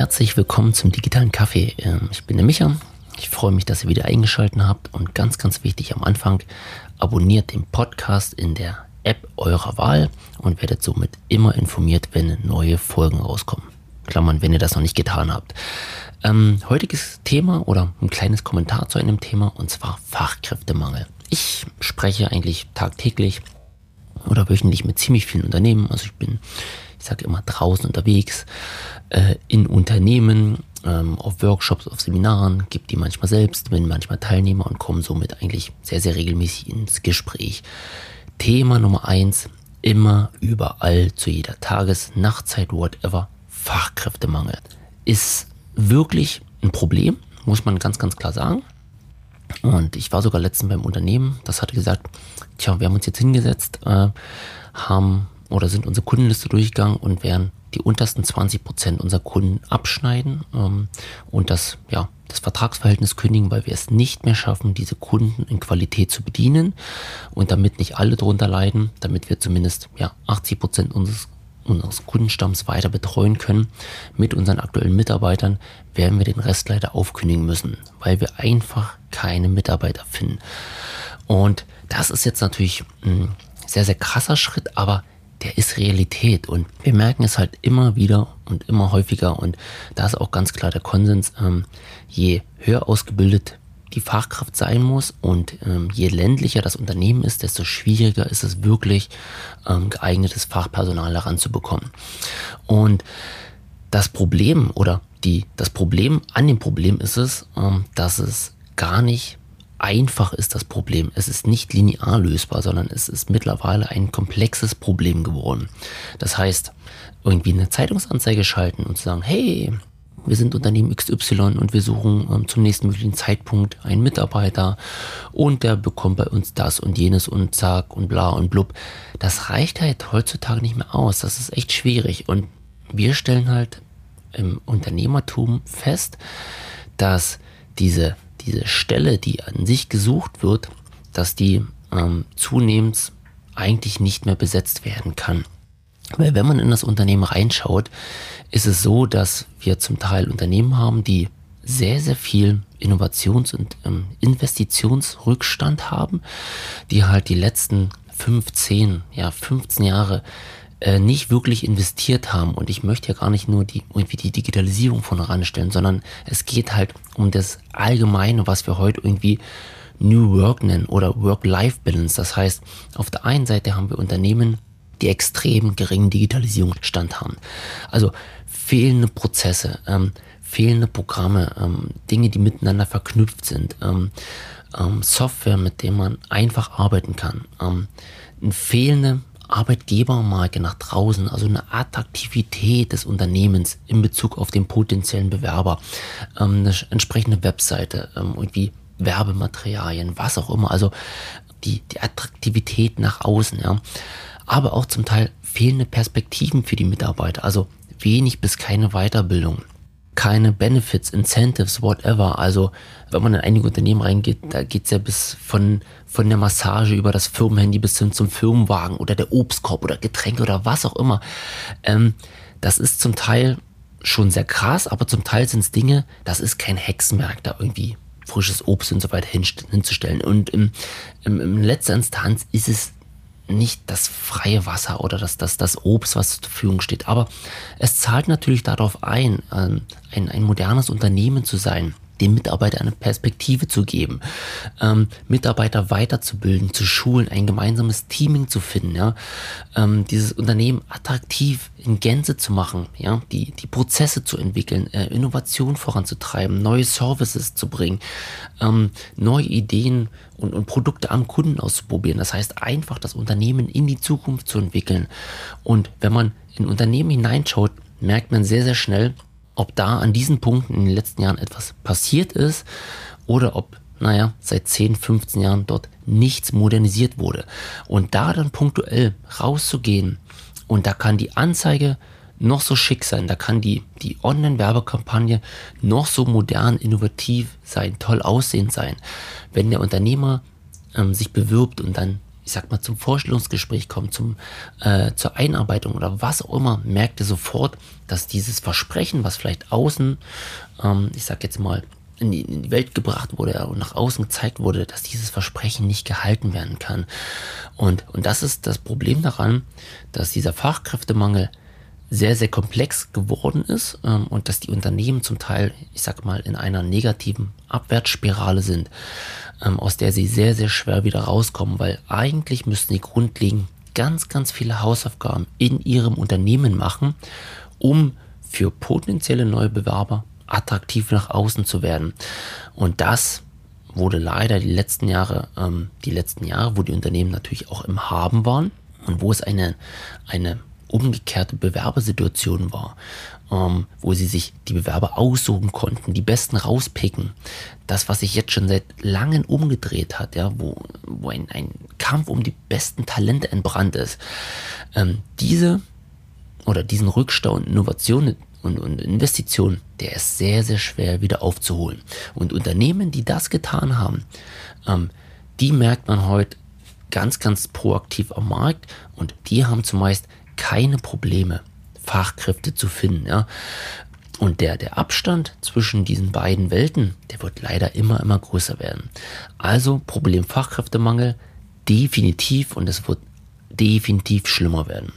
Herzlich willkommen zum digitalen Kaffee. Ähm, ich bin der Micha. Ich freue mich, dass ihr wieder eingeschaltet habt und ganz, ganz wichtig am Anfang, abonniert den Podcast in der App eurer Wahl und werdet somit immer informiert, wenn neue Folgen rauskommen. Klammern, wenn ihr das noch nicht getan habt. Ähm, heutiges Thema oder ein kleines Kommentar zu einem Thema und zwar Fachkräftemangel. Ich spreche eigentlich tagtäglich oder wöchentlich mit ziemlich vielen Unternehmen. Also ich bin, ich sage immer draußen unterwegs, äh, in Unternehmen, ähm, auf Workshops, auf Seminaren, gebe die manchmal selbst, bin manchmal Teilnehmer und komme somit eigentlich sehr, sehr regelmäßig ins Gespräch. Thema Nummer eins, immer, überall, zu jeder Tages-, Nachtzeit, whatever, Fachkräftemangel. Ist wirklich ein Problem, muss man ganz, ganz klar sagen. Und ich war sogar letztens beim Unternehmen, das hatte gesagt, tja, wir haben uns jetzt hingesetzt, äh, haben oder sind unsere Kundenliste durchgegangen und werden die untersten 20 Prozent unserer Kunden abschneiden ähm, und das, ja, das Vertragsverhältnis kündigen, weil wir es nicht mehr schaffen, diese Kunden in Qualität zu bedienen und damit nicht alle drunter leiden, damit wir zumindest ja, 80 Prozent unseres, unseres Kundenstamms weiter betreuen können mit unseren aktuellen Mitarbeitern, werden wir den Rest leider aufkündigen müssen, weil wir einfach keine Mitarbeiter finden. Und das ist jetzt natürlich ein sehr, sehr krasser Schritt, aber der ist Realität und wir merken es halt immer wieder und immer häufiger und da ist auch ganz klar der Konsens, ähm, je höher ausgebildet die Fachkraft sein muss und ähm, je ländlicher das Unternehmen ist, desto schwieriger ist es wirklich ähm, geeignetes Fachpersonal heranzubekommen. Und das Problem oder die, das Problem an dem Problem ist es, ähm, dass es gar nicht einfach ist das Problem. Es ist nicht linear lösbar, sondern es ist mittlerweile ein komplexes Problem geworden. Das heißt, irgendwie eine Zeitungsanzeige schalten und sagen, hey, wir sind Unternehmen XY und wir suchen ähm, zum nächsten möglichen Zeitpunkt einen Mitarbeiter und der bekommt bei uns das und jenes und zack und bla und blub. Das reicht halt heutzutage nicht mehr aus. Das ist echt schwierig. Und wir stellen halt im Unternehmertum fest, dass diese diese Stelle, die an sich gesucht wird, dass die ähm, zunehmend eigentlich nicht mehr besetzt werden kann. Weil wenn man in das Unternehmen reinschaut, ist es so, dass wir zum Teil Unternehmen haben, die sehr, sehr viel Innovations- und ähm, Investitionsrückstand haben, die halt die letzten 15, ja 15 Jahre äh, nicht wirklich investiert haben. Und ich möchte ja gar nicht nur die, irgendwie die Digitalisierung von heranstellen, sondern es geht halt um das Allgemeine, was wir heute irgendwie New Work nennen oder Work-Life-Balance. Das heißt, auf der einen Seite haben wir Unternehmen, die extrem geringen Digitalisierungsstand haben. Also fehlende Prozesse, ähm, fehlende Programme, ähm, Dinge, die miteinander verknüpft sind, ähm, ähm, Software, mit dem man einfach arbeiten kann, ähm, eine fehlende Arbeitgebermarke nach draußen, also eine Attraktivität des Unternehmens in Bezug auf den potenziellen Bewerber, ähm, eine entsprechende Webseite, ähm, irgendwie Werbematerialien, was auch immer, also die, die Attraktivität nach außen, ja. Aber auch zum Teil fehlende Perspektiven für die Mitarbeiter, also wenig bis keine Weiterbildung keine Benefits, Incentives, whatever. Also wenn man in einige Unternehmen reingeht, da geht's ja bis von, von der Massage über das Firmenhandy bis hin zum Firmenwagen oder der Obstkorb oder Getränke oder was auch immer. Ähm, das ist zum Teil schon sehr krass, aber zum Teil sind es Dinge, das ist kein Hexenwerk, da irgendwie frisches Obst und so weiter hinzustellen. Und im, im, in letzter Instanz ist es nicht das freie Wasser oder das, das, das Obst, was zur Verfügung steht. Aber es zahlt natürlich darauf ein, ein, ein modernes Unternehmen zu sein den Mitarbeitern eine Perspektive zu geben, ähm, Mitarbeiter weiterzubilden, zu schulen, ein gemeinsames Teaming zu finden, ja, ähm, dieses Unternehmen attraktiv in Gänze zu machen, ja, die, die Prozesse zu entwickeln, äh, Innovation voranzutreiben, neue Services zu bringen, ähm, neue Ideen und, und Produkte am Kunden auszuprobieren. Das heißt, einfach das Unternehmen in die Zukunft zu entwickeln. Und wenn man in Unternehmen hineinschaut, merkt man sehr, sehr schnell, ob da an diesen Punkten in den letzten Jahren etwas passiert ist oder ob, naja, seit 10, 15 Jahren dort nichts modernisiert wurde. Und da dann punktuell rauszugehen und da kann die Anzeige noch so schick sein, da kann die, die Online-Werbekampagne noch so modern, innovativ sein, toll aussehend sein. Wenn der Unternehmer ähm, sich bewirbt und dann ich sag mal, zum Vorstellungsgespräch kommt, zum, äh, zur Einarbeitung oder was auch immer, merkt ihr sofort, dass dieses Versprechen, was vielleicht außen, ähm, ich sag jetzt mal, in die, in die Welt gebracht wurde und nach außen gezeigt wurde, dass dieses Versprechen nicht gehalten werden kann. Und, und das ist das Problem daran, dass dieser Fachkräftemangel sehr, sehr komplex geworden ist ähm, und dass die Unternehmen zum Teil, ich sag mal, in einer negativen Abwärtsspirale sind, ähm, aus der sie sehr, sehr schwer wieder rauskommen, weil eigentlich müssten die grundlegend ganz, ganz viele Hausaufgaben in ihrem Unternehmen machen, um für potenzielle neue Bewerber attraktiv nach außen zu werden. Und das wurde leider die letzten Jahre, ähm, die letzten Jahre, wo die Unternehmen natürlich auch im Haben waren und wo es eine, eine umgekehrte Bewerbersituation war, ähm, wo sie sich die Bewerber aussuchen konnten, die besten rauspicken. Das, was sich jetzt schon seit langem umgedreht hat, ja, wo, wo ein, ein Kampf um die besten Talente entbrannt ist. Ähm, diese oder diesen Rückstau und Innovationen und, und Investitionen, der ist sehr, sehr schwer wieder aufzuholen. Und Unternehmen, die das getan haben, ähm, die merkt man heute ganz, ganz proaktiv am Markt und die haben zumeist keine Probleme, Fachkräfte zu finden. Ja. Und der, der Abstand zwischen diesen beiden Welten, der wird leider immer, immer größer werden. Also Problem Fachkräftemangel definitiv und es wird definitiv schlimmer werden.